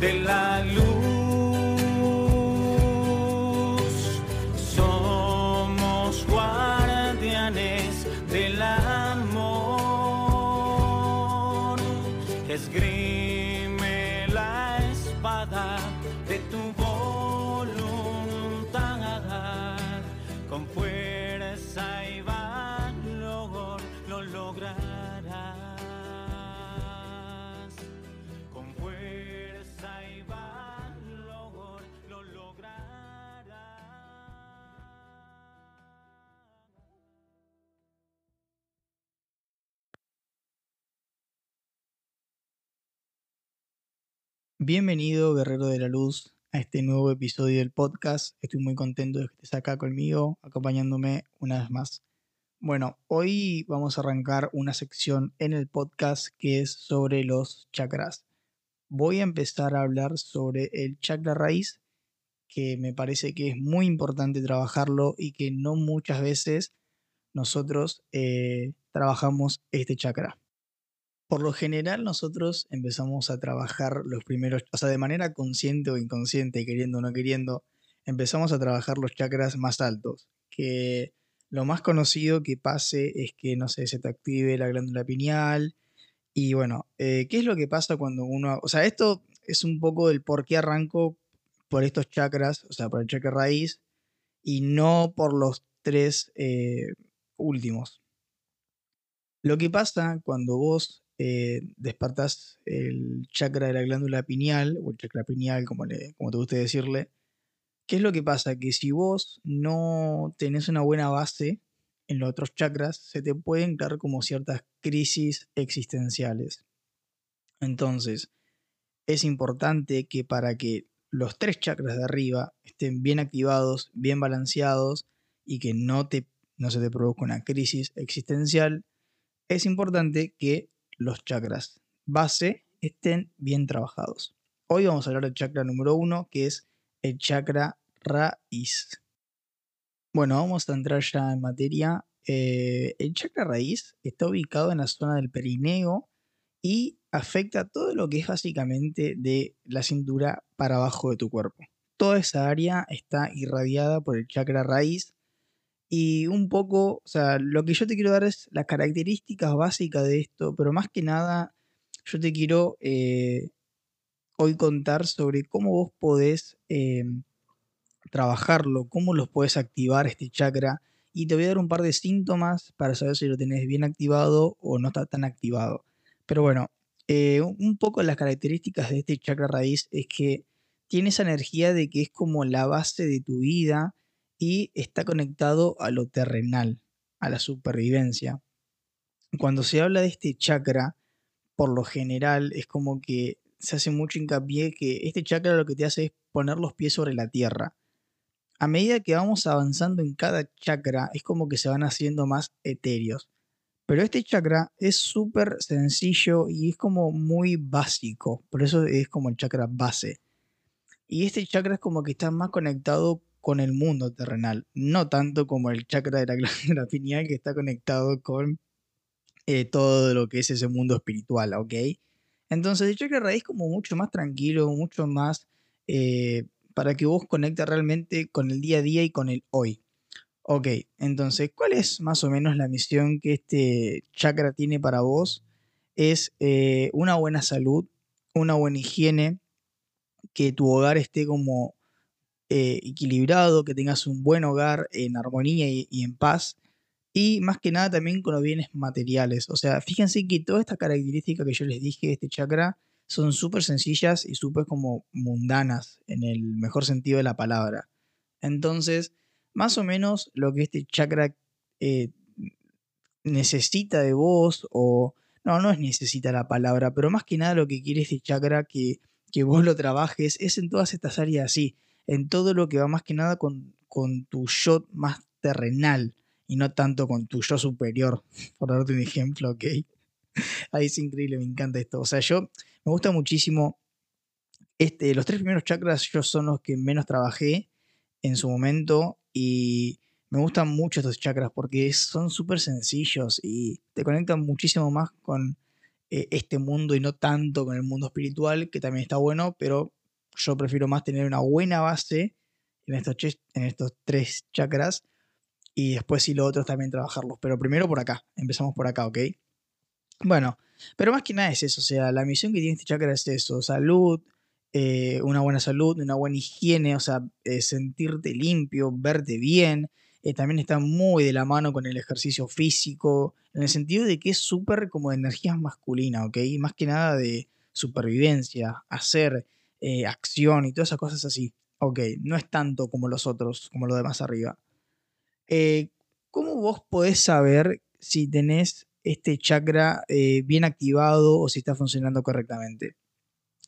de la luz. Somos guardianes del amor. Esgrime la espada de tu voluntad con fuerza y valor lo lograrás. Bienvenido, Guerrero de la Luz, a este nuevo episodio del podcast. Estoy muy contento de que estés acá conmigo, acompañándome una vez más. Bueno, hoy vamos a arrancar una sección en el podcast que es sobre los chakras. Voy a empezar a hablar sobre el chakra raíz, que me parece que es muy importante trabajarlo y que no muchas veces nosotros eh, trabajamos este chakra. Por lo general nosotros empezamos a trabajar los primeros, o sea, de manera consciente o inconsciente, queriendo o no queriendo, empezamos a trabajar los chakras más altos, que lo más conocido que pase es que, no sé, se te active la glándula pineal. Y bueno, eh, ¿qué es lo que pasa cuando uno... O sea, esto es un poco del por qué arranco por estos chakras, o sea, por el chakra raíz, y no por los tres eh, últimos. Lo que pasa cuando vos eh, el chakra de la glándula pineal, o el chakra pineal, como, le, como te guste decirle, ¿qué es lo que pasa? Que si vos no tenés una buena base en los otros chakras, se te pueden dar como ciertas crisis existenciales. Entonces, es importante que para que los tres chakras de arriba estén bien activados, bien balanceados y que no, te, no se te produzca una crisis existencial, es importante que los chakras base estén bien trabajados. Hoy vamos a hablar del chakra número uno, que es el chakra raíz. Bueno, vamos a entrar ya en materia. Eh, el chakra raíz está ubicado en la zona del perineo y afecta todo lo que es básicamente de la cintura para abajo de tu cuerpo. Toda esa área está irradiada por el chakra raíz y un poco, o sea, lo que yo te quiero dar es las características básicas de esto, pero más que nada, yo te quiero eh, hoy contar sobre cómo vos podés eh, trabajarlo, cómo los podés activar este chakra. Y te voy a dar un par de síntomas para saber si lo tenés bien activado o no está tan activado. Pero bueno, eh, un poco las características de este chakra raíz es que tiene esa energía de que es como la base de tu vida y está conectado a lo terrenal, a la supervivencia. Cuando se habla de este chakra, por lo general es como que se hace mucho hincapié que este chakra lo que te hace es poner los pies sobre la tierra. A medida que vamos avanzando en cada chakra, es como que se van haciendo más etéreos. Pero este chakra es súper sencillo y es como muy básico, por eso es como el chakra base. Y este chakra es como que está más conectado con el mundo terrenal, no tanto como el chakra de la glándula pineal que está conectado con eh, todo lo que es ese mundo espiritual, ¿ok? Entonces el chakra raíz como mucho más tranquilo, mucho más eh, para que vos conectes realmente con el día a día y con el hoy. Ok, entonces, ¿cuál es más o menos la misión que este chakra tiene para vos? Es eh, una buena salud, una buena higiene, que tu hogar esté como eh, equilibrado, que tengas un buen hogar en armonía y, en paz. Y más que nada también con los bienes materiales. O sea, fíjense que todas estas características que yo les dije de este chakra son súper sencillas y súper como mundanas en el mejor sentido de la palabra. Entonces, más o menos lo que este chakra eh, necesita de vos, o no, no es necesita la palabra, pero más que nada lo que quiere este chakra que, que vos lo trabajes es en todas estas áreas así, en todo lo que va más que nada con, con tu yo más terrenal y no tanto con tu yo superior, por darte un ejemplo, ¿ok? Ahí es increíble, me encanta esto. O sea, yo me gusta muchísimo. Este, los tres primeros chakras yo son los que menos trabajé en su momento y me gustan mucho estos chakras porque son súper sencillos y te conectan muchísimo más con eh, este mundo y no tanto con el mundo espiritual, que también está bueno, pero yo prefiero más tener una buena base en estos, tres chakras y después si los otros también trabajarlos. Pero primero por acá, empezamos por acá, ¿ok? Bueno, pero más que nada es eso, o sea, la misión que tiene este chakra es eso, salud, eh, una buena salud, una buena higiene, o sea, eh, sentirte limpio, verte bien. Eh, también está muy de la mano con el ejercicio físico, en el sentido de que es súper como de energía masculina, ¿ok? Más que nada de supervivencia, hacer acción y todas esas cosas así. Ok, no es tanto como los otros, como lo demás arriba. ¿Cómo vos podés saber si tenés este chakra bien activado o si está funcionando correctamente?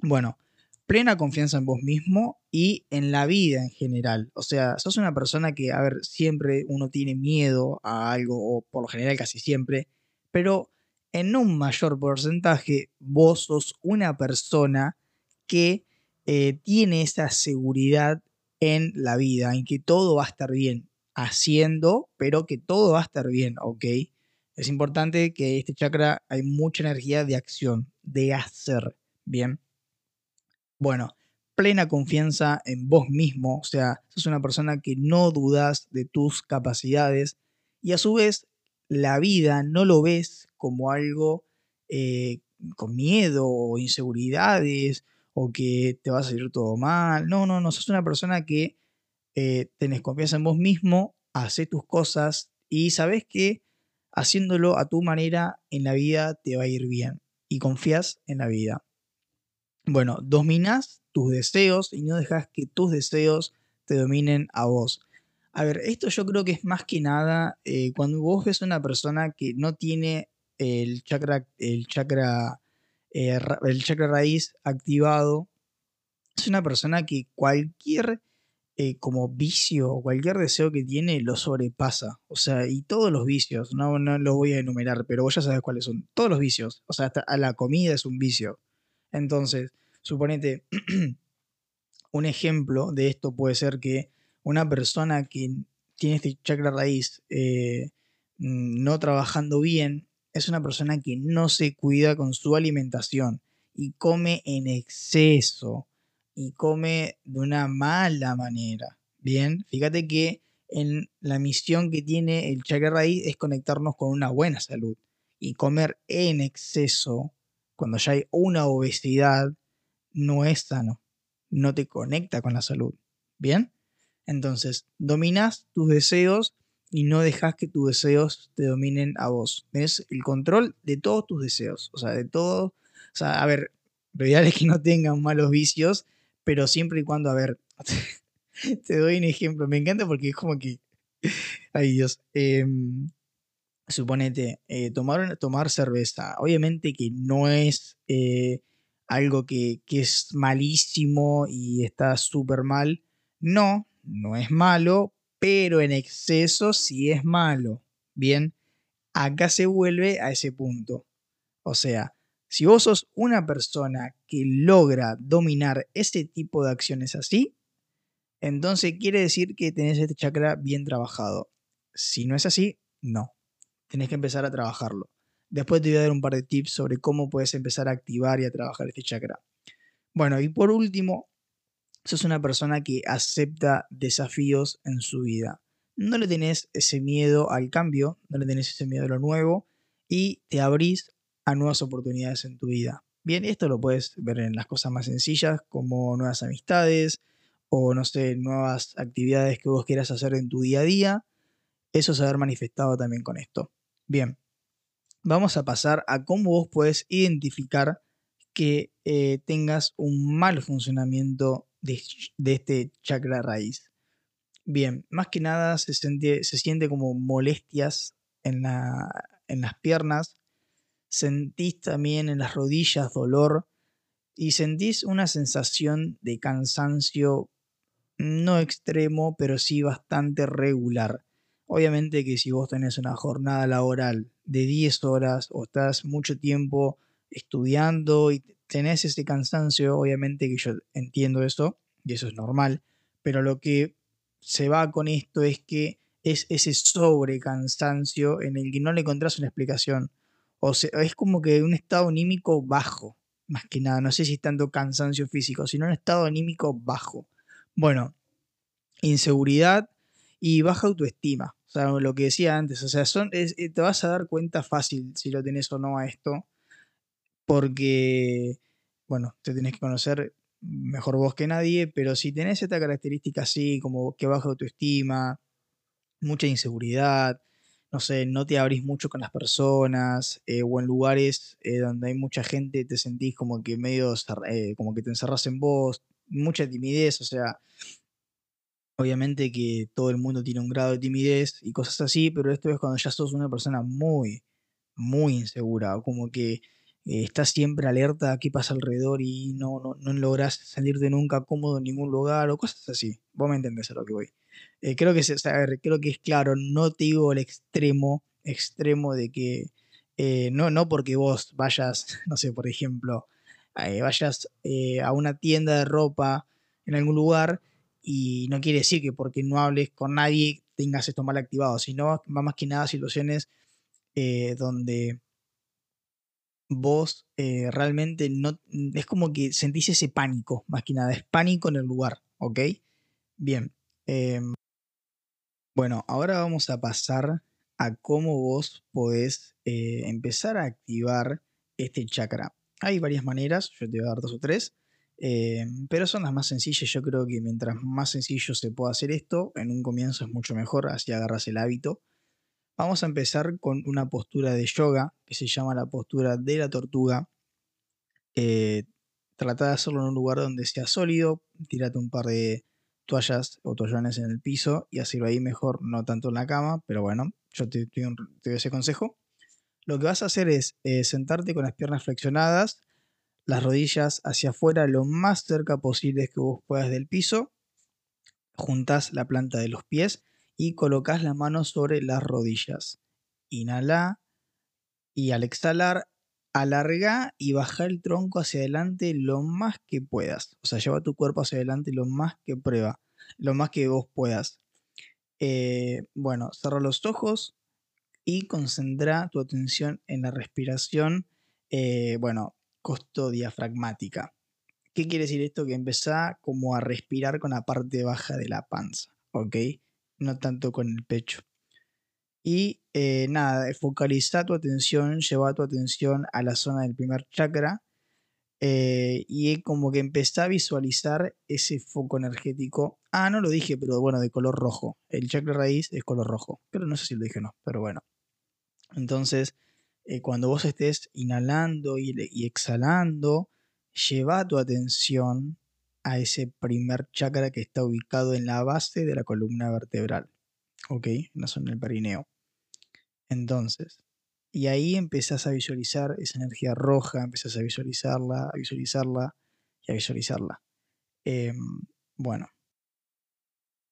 Bueno, plena confianza en vos mismo y en la vida en general. O sea, sos una persona que, a ver, siempre uno tiene miedo a algo, o por lo general casi siempre, pero en un mayor porcentaje vos sos una persona que eh, tiene esa seguridad en la vida, en que todo va a estar bien, haciendo, pero que todo va a estar bien, ¿ok? Es importante que este chakra hay mucha energía de acción, de hacer, ¿bien? Bueno, plena confianza en vos mismo, o sea, sos una persona que no dudas de tus capacidades y a su vez la vida no lo ves como algo eh, con miedo o inseguridades o que te va a salir todo mal. No, no, no, sos una persona que eh, tenés confianza en vos mismo, hace tus cosas y sabes que haciéndolo a tu manera en la vida te va a ir bien y confías en la vida. Bueno, dominas tus deseos y no dejas que tus deseos te dominen a vos. A ver, esto yo creo que es más que nada eh, cuando vos ves a una persona que no tiene el chakra, el chakra, eh, el chakra raíz activado, es una persona que cualquier eh, como vicio o cualquier deseo que tiene lo sobrepasa. O sea, y todos los vicios, no, no los voy a enumerar, pero vos ya sabes cuáles son. Todos los vicios. O sea, hasta la comida es un vicio. Entonces, suponete, un ejemplo de esto puede ser que una persona que tiene este chakra raíz eh, no trabajando bien es una persona que no se cuida con su alimentación y come en exceso y come de una mala manera. Bien, fíjate que en la misión que tiene el chakra raíz es conectarnos con una buena salud y comer en exceso cuando ya hay una obesidad, no es sano, no te conecta con la salud. ¿Bien? Entonces, dominas tus deseos y no dejas que tus deseos te dominen a vos. Tienes el control de todos tus deseos. O sea, de todo. O sea, a ver, lo ideal es que no tengan malos vicios, pero siempre y cuando, a ver, te doy un ejemplo. Me encanta porque es como que. Ay Dios. Em, suponete, eh, tomar, tomar cerveza. Obviamente que no es eh, algo que, que, es malísimo y está súper mal. No, no es malo, pero en exceso sí es malo. Bien, acá se vuelve a ese punto. O sea, si vos sos una persona que logra dominar ese tipo de acciones así, entonces quiere decir que tenés este chakra bien trabajado. Si no es así, no tenés que empezar a trabajarlo. Después te voy a dar un par de tips sobre cómo puedes empezar a activar y a trabajar este chakra. Bueno, y por último, sos una persona que acepta desafíos en su vida. No le tenés ese miedo al cambio, no le tenés ese miedo a lo nuevo y te abrís a nuevas oportunidades en tu vida. Bien, esto lo puedes ver en las cosas más sencillas como nuevas amistades o no sé, nuevas actividades que vos quieras hacer en tu día a día. Eso a ver manifestado también con esto. Bien, vamos a pasar a cómo vos puedes identificar que eh, tengas un mal funcionamiento de, este chakra raíz. Bien, más que nada se siente, se siente como molestias en, en las piernas, sentís también en las rodillas dolor y sentís una sensación de cansancio no extremo, pero sí bastante regular. Obviamente que si vos tenés una jornada laboral de 10 horas o estás mucho tiempo estudiando y tenés ese cansancio, obviamente que yo entiendo eso y eso es normal, pero lo que se va con esto es que es ese sobrecansancio en el que no le encontrás una explicación. O sea, es como que un estado anímico bajo, más que nada. No sé si es tanto cansancio físico, sino un estado anímico bajo. Bueno, inseguridad y baja autoestima. O sea, lo que decía antes, o sea, son, eh, te vas a dar cuenta fácil si lo tenés o no a esto, porque, bueno, te tenés que conocer mejor vos que nadie, pero si tenés esta característica así, como que baja autoestima, mucha inseguridad, no sé, no te abrís mucho con las personas, eh, o en lugares eh, donde hay mucha gente te sentís como que medio, eh, como que te encerras en vos, mucha timidez, o sea, obviamente que todo el mundo tiene un grado de timidez y cosas así, pero esto es cuando ya sos una persona muy, muy insegura, como que estás siempre alerta a qué pasa alrededor y no, no, no logras salirte nunca cómodo en ningún lugar o cosas así. Vos me entendés a lo que voy. Eh, creo, que creo que es claro, no te digo el extremo, extremo de que eh, no, no porque vos vayas, no sé, por ejemplo, eh, vayas a una tienda de ropa en algún lugar y no quiere decir que porque no hables con nadie tengas esto mal activado, sino más que nada situaciones donde vos realmente no, es como que sentís ese pánico, más que nada, es pánico en el lugar, ¿ok? Bien. Em, bueno, ahora vamos a pasar a cómo vos podés eh, empezar a activar este chakra. Hay varias maneras, yo te voy a dar dos o tres, eh, pero son las más sencillas. Yo creo que mientras más sencillo se pueda hacer esto, en un comienzo es mucho mejor, así agarras el hábito. Vamos a empezar con una postura de yoga que se llama la postura de la tortuga. Eh, trata de hacerlo en un lugar donde sea sólido, tírate un par de toallas o toallones en el piso y hacerlo ahí mejor, no tanto en la cama, pero bueno, yo te, doy ese consejo. Lo que vas a hacer es eh, sentarte con las piernas flexionadas, las rodillas hacia afuera lo más cerca posible que vos puedas del piso, juntas la planta de los pies y colocas las manos sobre las rodillas. Inhala y al exhalar alarga y baja el tronco hacia adelante lo más que puedas. O sea, lleva tu cuerpo hacia adelante lo más que prueba, lo más que vos puedas. Eh, bueno, cerra los ojos y concentra tu atención en la respiración, eh, bueno, costo diafragmática. ¿Qué quiere decir esto? Que empezá como a respirar con la parte baja de la panza, ¿ok? No tanto con el pecho. Y eh, nada, focaliza tu atención, lleva tu atención a la zona del primer chakra eh, y como que empezá a visualizar ese foco energético. Ah, no lo dije, pero bueno, de color rojo. El chakra raíz es color rojo. Pero no sé si lo dije o no, pero bueno. Entonces, eh, cuando vos estés inhalando y, y exhalando, lleva tu atención a ese primer chakra que está ubicado en la base de la columna vertebral. ¿Ok? En la zona del perineo. Entonces, y ahí empezás a visualizar esa energía roja, empezás a visualizarla, a visualizarla y a visualizarla. Em, bueno,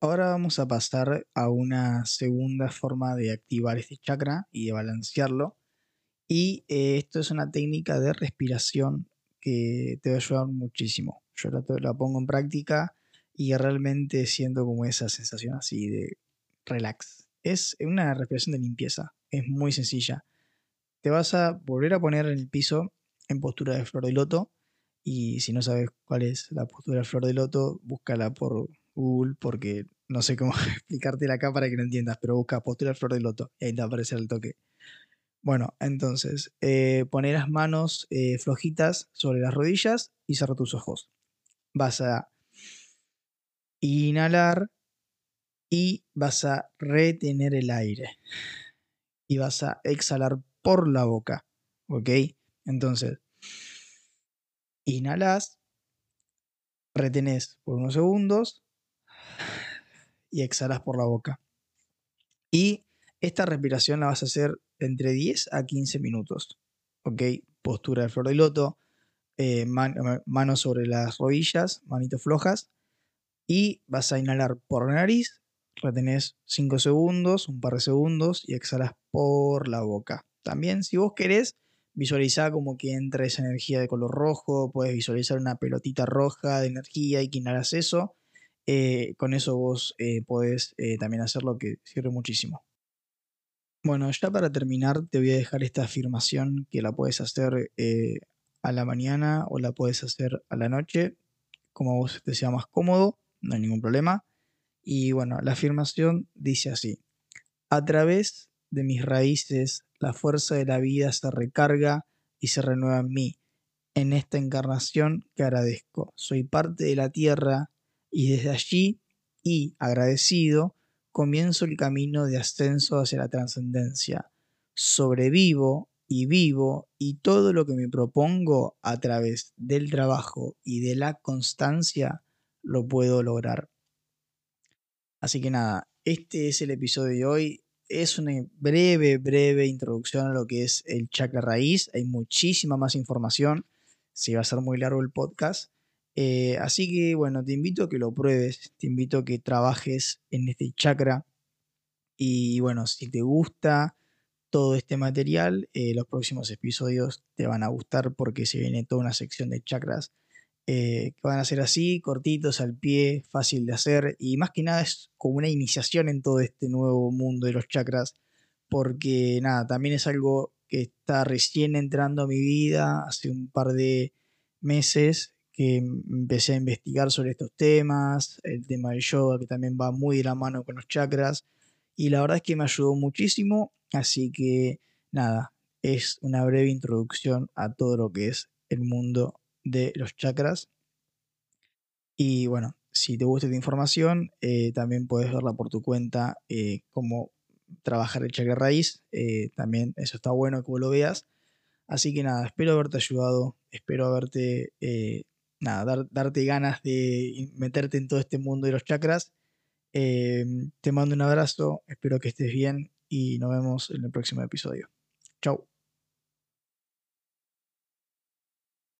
ahora vamos a pasar a una segunda forma de activar este chakra y de balancearlo. Y eh, esto es una técnica de respiración que te va a ayudar muchísimo. Yo la, la pongo en práctica y realmente siento como esa sensación así de relax. Es una respiración de limpieza es muy sencilla. Te vas a volver a poner en el piso en postura de flor de loto. Y si no sabes cuál es la postura de flor de loto, búscala por Google porque no sé cómo explicártela acá para que lo entiendas, pero busca postura de flor de loto y ahí te va a aparecer el toque. Bueno, entonces, eh, poner las manos eh, flojitas sobre las rodillas y cerrar tus ojos. Vas a inhalar y vas a retener el aire y vas a exhalar por la boca. ¿Ok? Entonces, inhalas, retenés por unos segundos y exhalas por la boca. Y esta respiración la vas a hacer entre 10 a 15 minutos. ¿Ok? Postura de flor de loto, eh, manos sobre las rodillas, manitos flojas. Y vas a inhalar por la nariz retenés 5 segundos, un par de segundos y exhalas por la boca. También, si vos querés, visualizar como que entra esa energía de color rojo, puedes visualizar una pelotita roja de energía y que inhalas eso. Eh, con eso vos eh, podés eh, también hacer lo que sirve muchísimo. Bueno, ya para terminar te voy a dejar esta afirmación que la puedes hacer eh, a la mañana o la puedes hacer a la noche, como vos te sea más cómodo, no hay ningún problema. Y bueno, la afirmación dice así, a través de mis raíces la fuerza de la vida se recarga y se renueva en mí. En esta encarnación que agradezco. Soy parte de la tierra y desde allí y agradecido comienzo el camino de ascenso hacia la trascendencia. Sobrevivo y vivo y todo lo que me propongo a través del trabajo y de la constancia lo puedo lograr. Así que nada, este es el episodio de hoy. Es una breve, breve introducción a lo que es el chakra raíz. Hay muchísima más información. Si va a ser muy largo el podcast. Eh, así que bueno, te invito a que lo pruebes, te invito a que trabajes en este chakra. Y bueno, si te gusta todo este material, eh, los próximos episodios te van a gustar porque se viene toda una sección de chakras eh, que van a ser así, cortitos al pie, fácil de hacer y más que nada es como una iniciación en todo este nuevo mundo de los chakras porque nada, también es algo que está recién entrando a mi vida hace un par de meses que empecé a investigar sobre estos temas, el tema del yoga que también va muy de la mano con los chakras y la verdad es que me ayudó muchísimo, así que nada, es una breve introducción a todo lo que es el mundo de los chakras. Y bueno, si te gusta esta información, eh, también puedes verla por tu cuenta, eh, cómo trabajar el chakra raíz. Eh, también eso está bueno que lo veas. Así que nada, espero haberte ayudado, espero haberte, nada, darte ganas de meterte en todo este mundo de los chakras. te mando un abrazo, espero que estés bien y nos vemos en el próximo episodio. Chao.